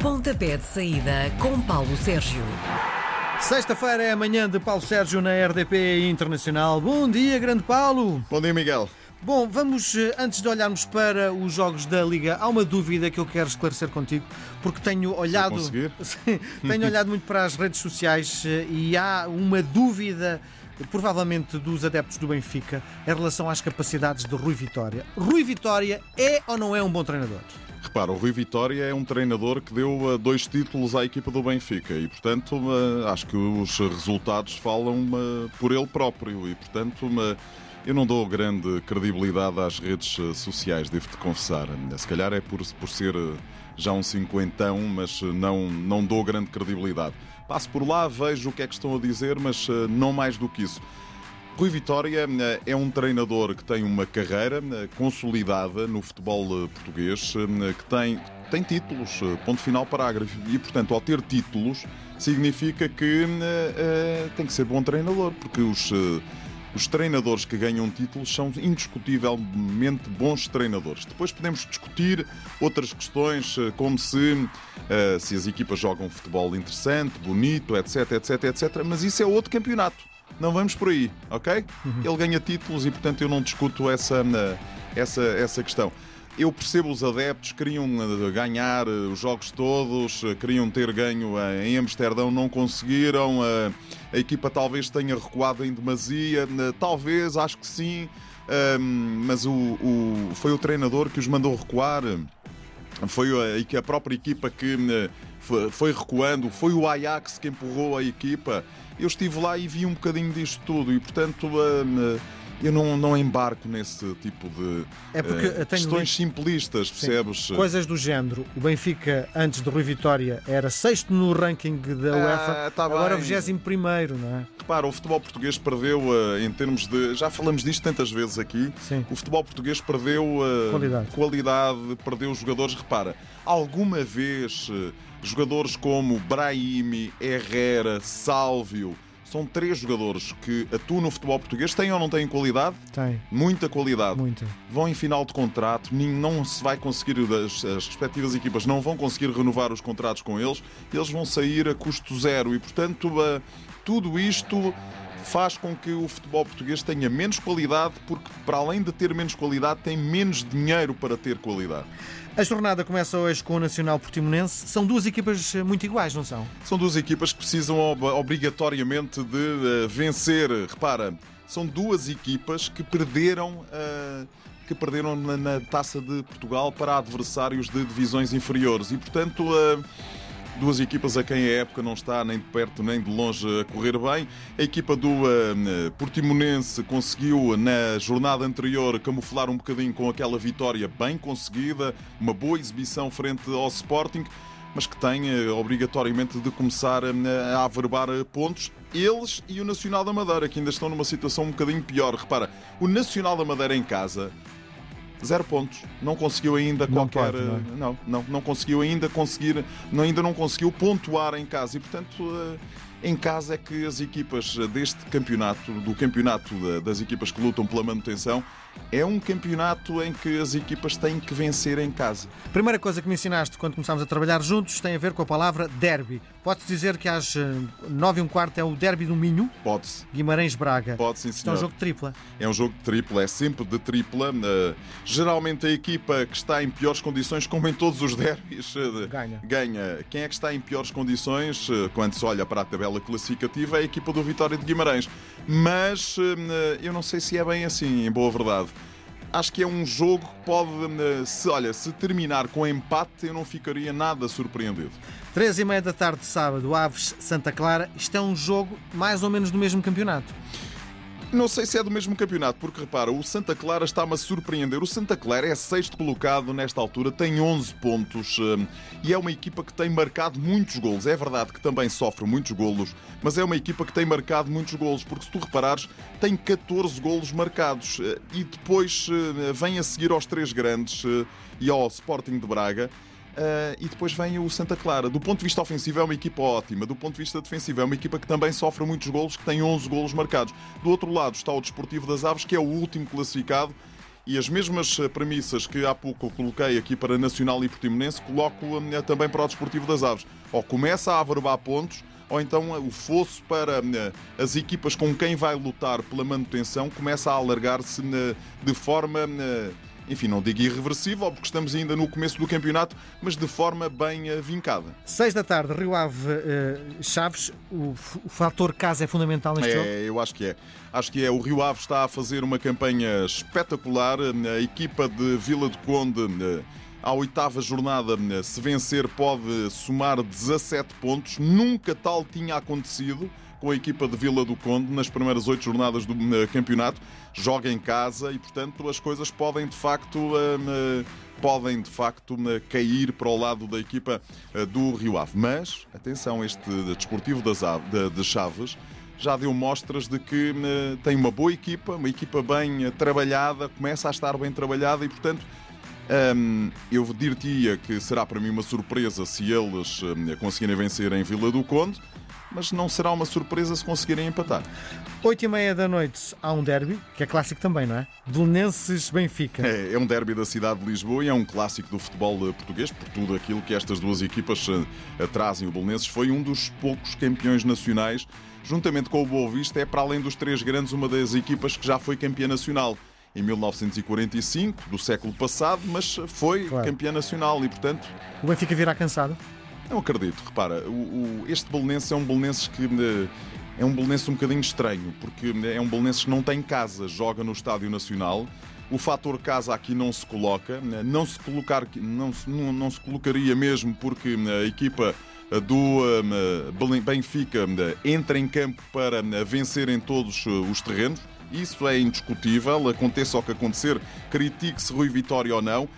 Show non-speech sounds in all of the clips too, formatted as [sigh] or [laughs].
Pontapé de saída com Paulo Sérgio. Sexta-feira é a manhã de Paulo Sérgio na RDP Internacional. Bom dia, grande Paulo. Bom dia, Miguel. Bom, vamos, eh, antes de olharmos para os jogos da Liga, há uma dúvida que eu quero esclarecer contigo, porque tenho olhado. [laughs] tenho [laughs] olhado muito para as redes sociais eh, e há uma dúvida, provavelmente dos adeptos do Benfica, em relação às capacidades de Rui Vitória. Rui Vitória é ou não é um bom treinador? Repara, o Rui Vitória é um treinador que deu uh, dois títulos à equipa do Benfica e, portanto, uh, acho que os resultados falam uh, por ele próprio e, portanto, eu não dou grande credibilidade às redes sociais, devo-te confessar. Se calhar é por, por ser já um cinquentão, mas não, não dou grande credibilidade. Passo por lá, vejo o que é que estão a dizer, mas não mais do que isso. Rui Vitória eh, é um treinador que tem uma carreira eh, consolidada no futebol eh, português, que tem, tem títulos, ponto final parágrafo. E, portanto, ao ter títulos, significa que uh, tem que ser bom treinador, porque os. Uh, os treinadores que ganham títulos são indiscutivelmente bons treinadores. Depois podemos discutir outras questões, como se, uh, se as equipas jogam futebol interessante, bonito, etc, etc, etc. Mas isso é outro campeonato não vamos por aí, ok? Uhum. Ele ganha títulos e, portanto, eu não discuto essa, essa, essa questão. Eu percebo os adeptos, queriam eh, ganhar eh, os jogos todos, eh, queriam ter ganho em Amsterdão, não conseguiram. A equipa talvez tenha recuado em demasia, talvez, acho que sim, mas o, o, foi o treinador que os mandou recuar. Foi a, a própria equipa que foi recuando, foi o Ajax que empurrou a equipa. Eu estive lá e vi um bocadinho disto tudo e, portanto, hum, eu não, não embarco nesse tipo de é uh, questões simplistas, percebes? Sim. Coisas do género. O Benfica, antes do Rui Vitória, era sexto no ranking da ah, UEFA, tá agora vigésimo primeiro, não é? Repara, o futebol português perdeu uh, em termos de. Já falamos disto tantas vezes aqui. Sim. O futebol português perdeu uh, qualidade. qualidade, perdeu jogadores. Repara, alguma vez jogadores como Brahimi, Herrera, Sálvio são três jogadores que atuam no futebol português. Têm ou não têm qualidade? Tem. Muita qualidade. Muita. Vão em final de contrato, não se vai conseguir, as, as respectivas equipas não vão conseguir renovar os contratos com eles, eles vão sair a custo zero e, portanto, tudo isto faz com que o futebol português tenha menos qualidade, porque, para além de ter menos qualidade, tem menos dinheiro para ter qualidade. A jornada começa hoje com o Nacional Portimonense. São duas equipas muito iguais, não são? São duas equipas que precisam obrigatoriamente de uh, vencer. Repara, são duas equipas que perderam. Uh, que perderam na, na, Taça de Portugal para adversários de divisões inferiores e, portanto, uh, Duas equipas a quem a época não está nem de perto nem de longe a correr bem. A equipa do uh, Portimonense conseguiu na jornada anterior camuflar um bocadinho com aquela vitória bem conseguida, uma boa exibição frente ao Sporting mas que tem uh, obrigatoriamente de começar uh, a averbar pontos. Eles e o Nacional da Madeira, que ainda estão numa situação um bocadinho pior. Repara, o Nacional da Madeira em casa zero pontos. Não conseguiu ainda não qualquer. Pode, não, é? não, não, não, conseguiu ainda conseguir, não, ainda não conseguiu pontuar em casa e, portanto, eh, em casa é que as equipas deste campeonato, do campeonato das equipas que lutam pela manutenção, é um campeonato em que as equipas têm que vencer em casa. Primeira coisa que me ensinaste quando começámos a trabalhar juntos tem a ver com a palavra derby. Pode-se dizer que às eh, nove e um quarto é o derby do Minho? Pode-se. Guimarães-Braga. Pode sim, senhor. é um jogo de tripla. É um jogo de tripla, é sempre de tripla. Uh, geralmente a equipa que está em piores condições, como em todos os [laughs] derbys, uh, ganha. ganha. Quem é que está em piores condições, quando se olha para a tabela classificativa, é a equipa do Vitória de Guimarães. Mas eu não sei se é bem assim, em boa verdade acho que é um jogo que pode, eh, se, olha, se terminar com empate, eu não ficaria nada surpreendido. Três e meia da tarde de sábado, Aves Santa Clara. Isto é um jogo mais ou menos do mesmo campeonato. Não sei se é do mesmo campeonato, porque repara, o Santa Clara está-me a surpreender. O Santa Clara é sexto colocado nesta altura, tem 11 pontos hum, e é uma equipa que tem marcado muitos golos. É verdade que também sofre muitos golos, mas é uma equipa que tem marcado muitos golos, porque se tu reparares, tem 14 golos marcados eh, e depois eh, vem a seguir aos três grandes eh, e ao Sporting de Braga. Uh, e depois vem o Santa Clara. Do ponto de vista ofensivo é uma equipa ótima, do ponto de vista defensivo é uma equipa que também sofre muitos golos, que tem 11 golos marcados. Do outro lado está o Desportivo das Aves, que é o último classificado E as mesmas eh, premissas que há pouco coloquei aqui para Nacional e Portimonense, coloco eh, também para o Desportivo das Aves. Ou começa a averbar pontos, ou então o fosso para as equipas com quem vai lutar pela manutenção começa a alargar-se de forma enfim, não digo irreversível, porque estamos ainda no começo do campeonato, mas de forma bem vincada. Seis da tarde, Rio Ave uh, Chaves, o, o fator casa é fundamental neste é, jogo? Eu acho que é. Acho que é. O Rio Ave está a fazer uma campanha espetacular. A equipa de Vila de Conde. Uh, à oitava jornada, se vencer, pode somar 17 pontos. Nunca tal tinha acontecido com a equipa de Vila do Conde nas primeiras oito jornadas do eh, campeonato. Joga em casa e, portanto, as coisas podem de facto. Eh, podem de facto cair para o lado da equipa eh, do Rio Ave. Mas, atenção, este desportivo de Chaves já deu mostras de que tem uma boa equipa, uma equipa bem trabalhada, começa a estar bem trabalhada e, portanto, um, eu dir-te-ia que será para mim uma surpresa se eles conseguirem vencer em Vila do Conde mas não será uma surpresa se conseguirem empatar. 8 e meia da noite há um derby, que é clássico também, não é? Belenenses-Benfica. É, é um derby da cidade de Lisboa e é um clássico do futebol eh, português, por tudo aquilo que estas duas equipas uh, trazem. O Belenenses foi um dos poucos campeões nacionais, juntamente com o Boa Vista, é para além dos três grandes uma das equipas que já foi campeã nacional em 1945, do século passado, mas foi claro. campeã nacional e, portanto... O Benfica virá cansado? Não acredito, repara, o, o, este Belenenses é um Belenenses que eh, é um Belenenses um bocadinho estranho, porque é um Belenenses que não tem casa, joga no Estádio Nacional. O fator casa aqui não se coloca, né, não se, colocar, não, se, não, não se colocaria mesmo porque a equipa eh, do eh, Benfica entra em campo para vencer em todos os terrenos. Isso é indiscutível, aconteça o que acontecer, critique-se Rui Vitória ou não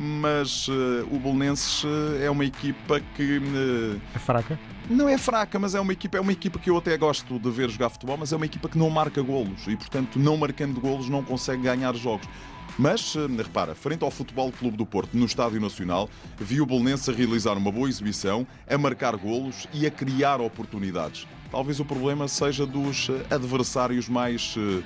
mas uh, o Bolonenses uh, é uma equipa que. Uh, é fraca? Não é fraca, mas é uma equipa, é uma equipa que eu até gosto de ver jogar futebol, mas é uma equipa que não marca golos e, portanto, não marcando golos, não consegue ganhar jogos. Mas, repara, frente ao Futebol Clube do Porto, no Estádio Nacional, viu o Bolonense a realizar uma boa exibição, a marcar golos e a criar oportunidades. Talvez o problema seja dos adversários mais uh,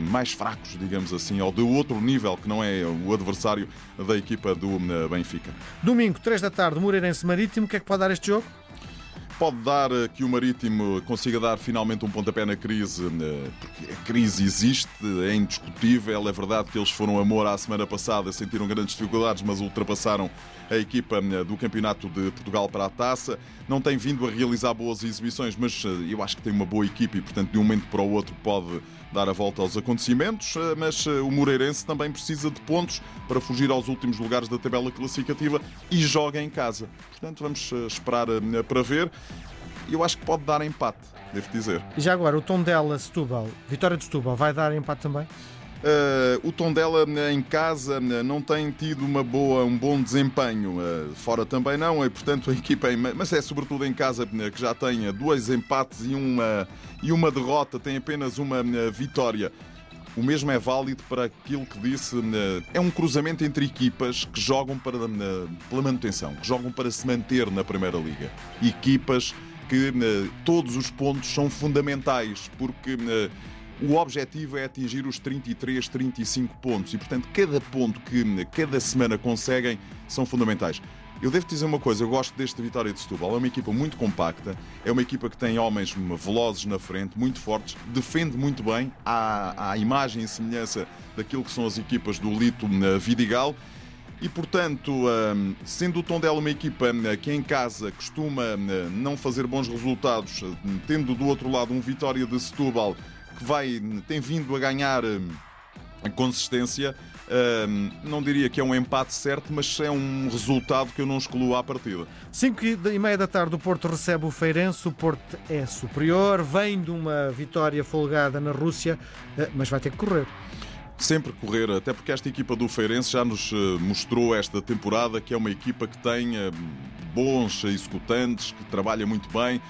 mais fracos, digamos assim, ou de outro nível, que não é o adversário da equipa do Benfica. Domingo, 3 da tarde, Moreirense Marítimo, o que é que pode dar este jogo? Pode dar eh, que o Marítimo consiga dar finalmente um pontapé na crise, porque a crise existe, é indiscutível. É verdade que eles foram amor à semana passada, sentiram grandes dificuldades, mas ultrapassaram a equipa do Campeonato de Portugal para a taça. Não tem vindo a realizar boas exibições, mas eu acho que tem uma boa equipa e, portanto, de um momento para o outro pode dar a volta aos acontecimentos, eh, mas eh, o Moreirense também precisa de pontos para fugir aos últimos lugares da tabela classificativa e joga em casa. Portanto, vamos eh, esperar para ver. Eu acho que pode dar empate, devo dizer. E já agora, o tom dela Setúbal, vitória de Setúbal, vai dar empate também? Uh, o Tondela em casa não tem tido uma boa, um bom desempenho, uh, fora também não, e portanto a equipa, mas é sobretudo em casa que já tem dois empates e uma, e uma derrota, tem apenas uma vitória. O mesmo é válido para aquilo que disse, é um cruzamento entre equipas que jogam para, pela manutenção, que jogam para se manter na Primeira Liga. Equipas que todos os pontos são fundamentais, porque o objetivo é atingir os 33, 35 pontos e, portanto, cada ponto que cada semana conseguem são fundamentais. Eu devo dizer uma coisa, eu gosto deste Vitória de Setúbal. É uma equipa muito compacta, é uma equipa que tem homens velozes na frente, muito fortes, defende muito bem, à, imagem e semelhança daquilo que são as equipas do Lito na Vidigal. E, portanto, hum, sendo o Tondela uma equipa hum, que em casa costuma hum, não fazer bons resultados, tendo do outro lado um Vitória de Setúbal que vai, tem vindo a ganhar hum, consistência. Hum, não diria que é um empate certo, mas é um resultado que eu não excluo à partida. 5 e meia da tarde o Porto recebe o Feirense, o Porto é superior, vem de uma vitória folgada na Rússia, eh, mas vai ter que correr. Sempre correr, até porque esta equipa do Feirense já nos eh, mostrou esta temporada que é uma equipa que tem eh, bons executantes, que trabalha muito bem,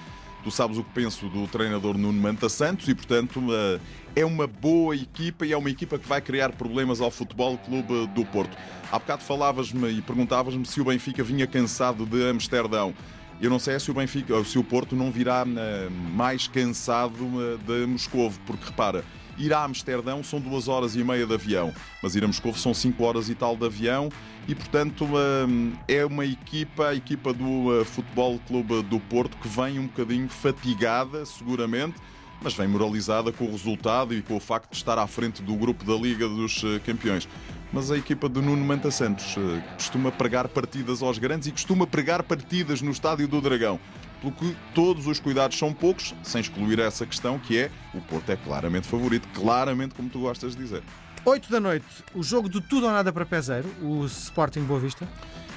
Tu sabes o que penso do treinador Nuno Manta Santos e, portanto, eh, é uma boa equipa e é uma equipa que vai criar problemas ao Futebol Clube do Porto. Há bocado falavas-me e perguntavas-me se o Benfica vinha cansado de Amsterdão. Eu não sei se o Benfica, se o Porto não virá eh, mais cansado eh, de Moscovo, porque repara, Ir a Amsterdão são duas horas e meia de avião, mas ir a Moscou são cinco horas e tal de avião e, portanto, hum, é uma equipa, a equipa do uh, Futebol Clube do Porto, que vem um bocadinho fatigada, seguramente, mas vem moralizada com o resultado e com o facto de estar à frente do grupo da Liga dos uh, Campeões. Mas a equipa de Nuno Manta Santos uh, costuma pregar partidas aos grandes e costuma pregar partidas no Estádio do Dragão pelo que todos os cuidados são poucos, sem excluir essa questão que é o Porto é claramente favorito, claramente como tu gostas de dizer. 8 da noite, o jogo do tudo ou nada para Peseiro, o Sporting Boa Vista.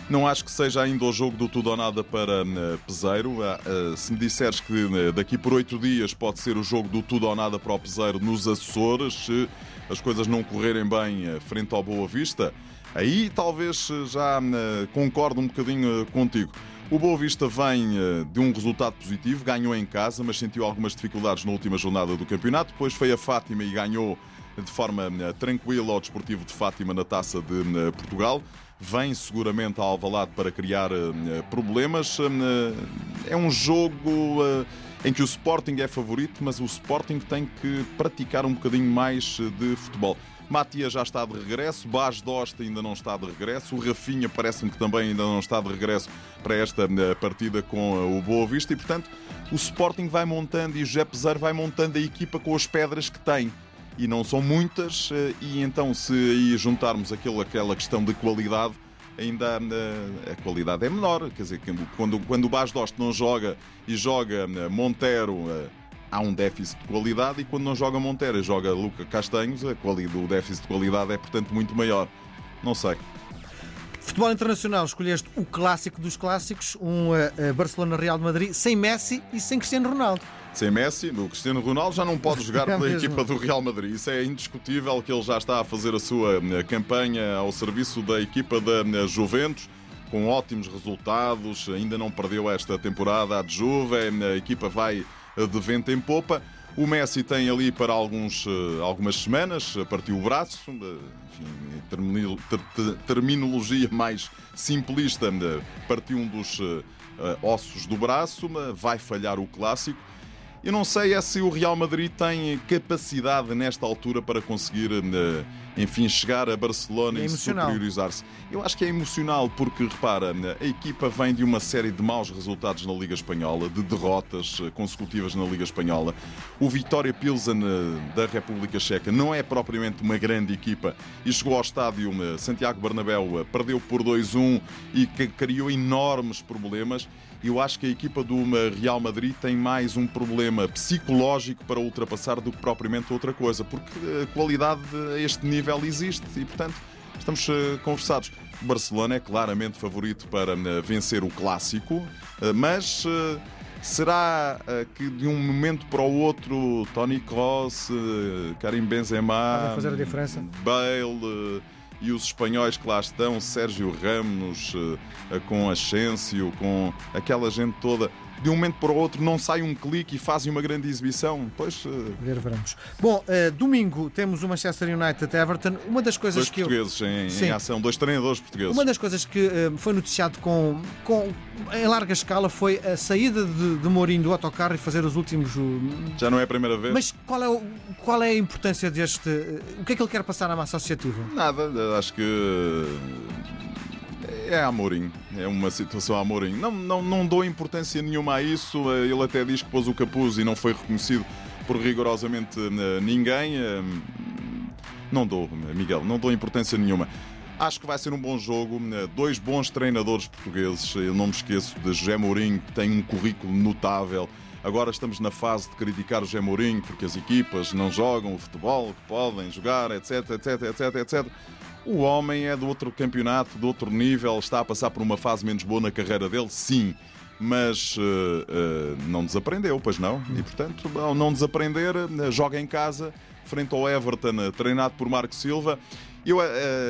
Não acho que seja ainda o jogo do tudo ou nada para uh, Peseiro. Uh, se me disseres que uh, daqui por oito dias pode ser o jogo do tudo ou nada para o Peseiro nos Açores, se as coisas não correrem bem frente ao Boa Vista, aí talvez já concordo um bocadinho contigo. O Boa Vista vem de um resultado positivo, ganhou em casa, mas sentiu algumas dificuldades na última jornada do campeonato. Depois foi a Fátima e ganhou de forma tranquila ao Desportivo de Fátima na Taça de Portugal vem seguramente ao Alvalade para criar eh, problemas. Eh, é um jogo eh, em que o Sporting é favorito, mas o Sporting tem que praticar um bocadinho mais de futebol. Matia já está de regresso, Bas Dosta ainda não está de regresso, o Rafinha parece-me que também ainda não está de regresso para esta partida com o Boa Vista e, portanto, o Sporting vai montando e o José Peseiro vai montando a equipa com as pedras que tem e não são muitas, eh, e então se aí juntarmos aquilo, aquela questão de qualidade, ainda eh, a qualidade é menor. Quer dizer, quando, quando o Bas Dost não joga e joga eh, Montero, há um déficit de qualidade, e quando não joga Montero e joga Luca Castanhos, a qualidade, o déficit de qualidade é, portanto, muito maior. Não sei. Futebol Internacional, escolheste o clássico dos clássicos, um Barcelona-Real de Madrid, sem Messi e sem Cristiano Ronaldo. Sem Messi, o Cristiano Ronaldo já não pode jogar [laughs] é pela equipa do Real Madrid. Isso é indiscutível que ele já está a fazer a sua eh, campanha ao serviço da equipa da eh, Juventus com ótimos resultados, ainda não perdeu esta temporada a de Juve, a equipa vai de vento em popa. O Messi tem ali para alguns, eh, algumas semanas, partiu o braço, enfim, terminologia mais simplista, partiu um dos ossos do braço, vai falhar o clássico. Eu não sei é se o Real Madrid tem capacidade nesta altura para conseguir, eh, enfim, chegar a Barcelona é e superiorizar-se. Eu acho que é emocional porque, repara, a equipa vem de uma série de maus resultados na Liga Espanhola, de derrotas eh, consecutivas na Liga Espanhola. O Vitória Pilsen eh, da República Checa não é propriamente uma grande equipa e chegou ao estádio Santiago Bernabéu, perdeu por 2-1 e criou enormes problemas. Eu acho que a equipa do Real Madrid tem mais um problema psicológico para ultrapassar do que propriamente outra coisa, porque a qualidade a este nível existe e, portanto, estamos eh, conversados. O Barcelona é claramente favorito para eh, vencer o clássico, eh, mas será que de um momento para o outro Tony Kroos, Karim Benzema, fazer a diferença? Bale e os espanhóis que lá estão, Sérgio Ramos, eh, com Ascencio, com aquela gente toda, de um momento para o outro não sai um clique e fazem uma grande exibição. Pois. Uh... Ver, veremos. Bom, uh, domingo temos o Manchester United Everton. Uma das coisas dois que. portugueses eu... em, em, ação, dois treinadores portugueses. Uma das coisas que uh, foi noticiado com, com, em larga escala foi a saída de, de Mourinho do autocarro e fazer os últimos. Já não é a primeira vez. Mas qual é, o, qual é a importância deste. O que é que ele quer passar à massa associativa? Nada, acho que é Amorim, é uma situação Amorim. Não, não, não dou importância nenhuma a isso. Ele até diz que pôs o capuz e não foi reconhecido por rigorosamente eh, ninguém. Eh, não dou, Miguel, não dou importância nenhuma. Acho que vai ser um bom jogo. Eh, dois bons treinadores portugueses. Eu não me esqueço de José Mourinho, que tem um currículo notável. Agora estamos na fase de criticar o José Mourinho porque as equipas não jogam o futebol que podem jogar, etc, etc, etc, etc. O homem é do outro campeonato, do outro nível, está a passar por uma fase menos boa na carreira dele, sim mas uh, uh, não desaprendeu, pois não? E portanto, ao não desaprender, uh, joga em casa, frente ao Everton, treinado por Marco Silva. Eu,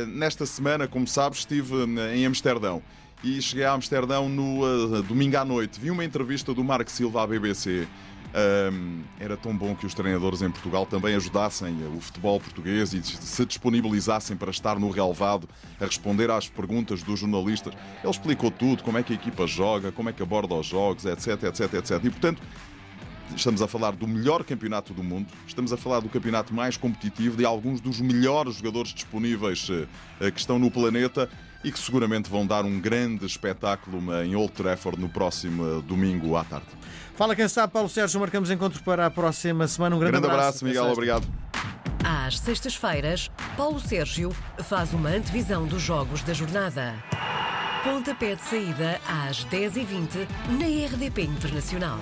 nesta semana, como sabes, estive em Amsterdão e cheguei a Amsterdão no domingo à noite. Vi uma entrevista do Marco Silva à BBC um, era tão bom que os treinadores em Portugal também ajudassem o futebol português e se disponibilizassem para estar no relevado a responder às perguntas dos jornalistas. Ele explicou tudo, como é que a equipa joga, como é que aborda os jogos, etc, etc, etc. E, portanto, estamos a falar do melhor campeonato do mundo, estamos a falar do campeonato mais competitivo, de alguns dos melhores jogadores disponíveis eh, que estão no planeta e que seguramente vão dar um grande espetáculo em Old Trafford no próximo domingo à tarde. Fala quem sabe, Paulo Sérgio, marcamos encontro para a próxima semana. Um grande, grande abraço, abraço Miguel, obrigado. Às sextas-feiras, Paulo Sérgio faz uma antevisão dos jogos da jornada. Pontapé de saída às 10h20 na RDP Internacional.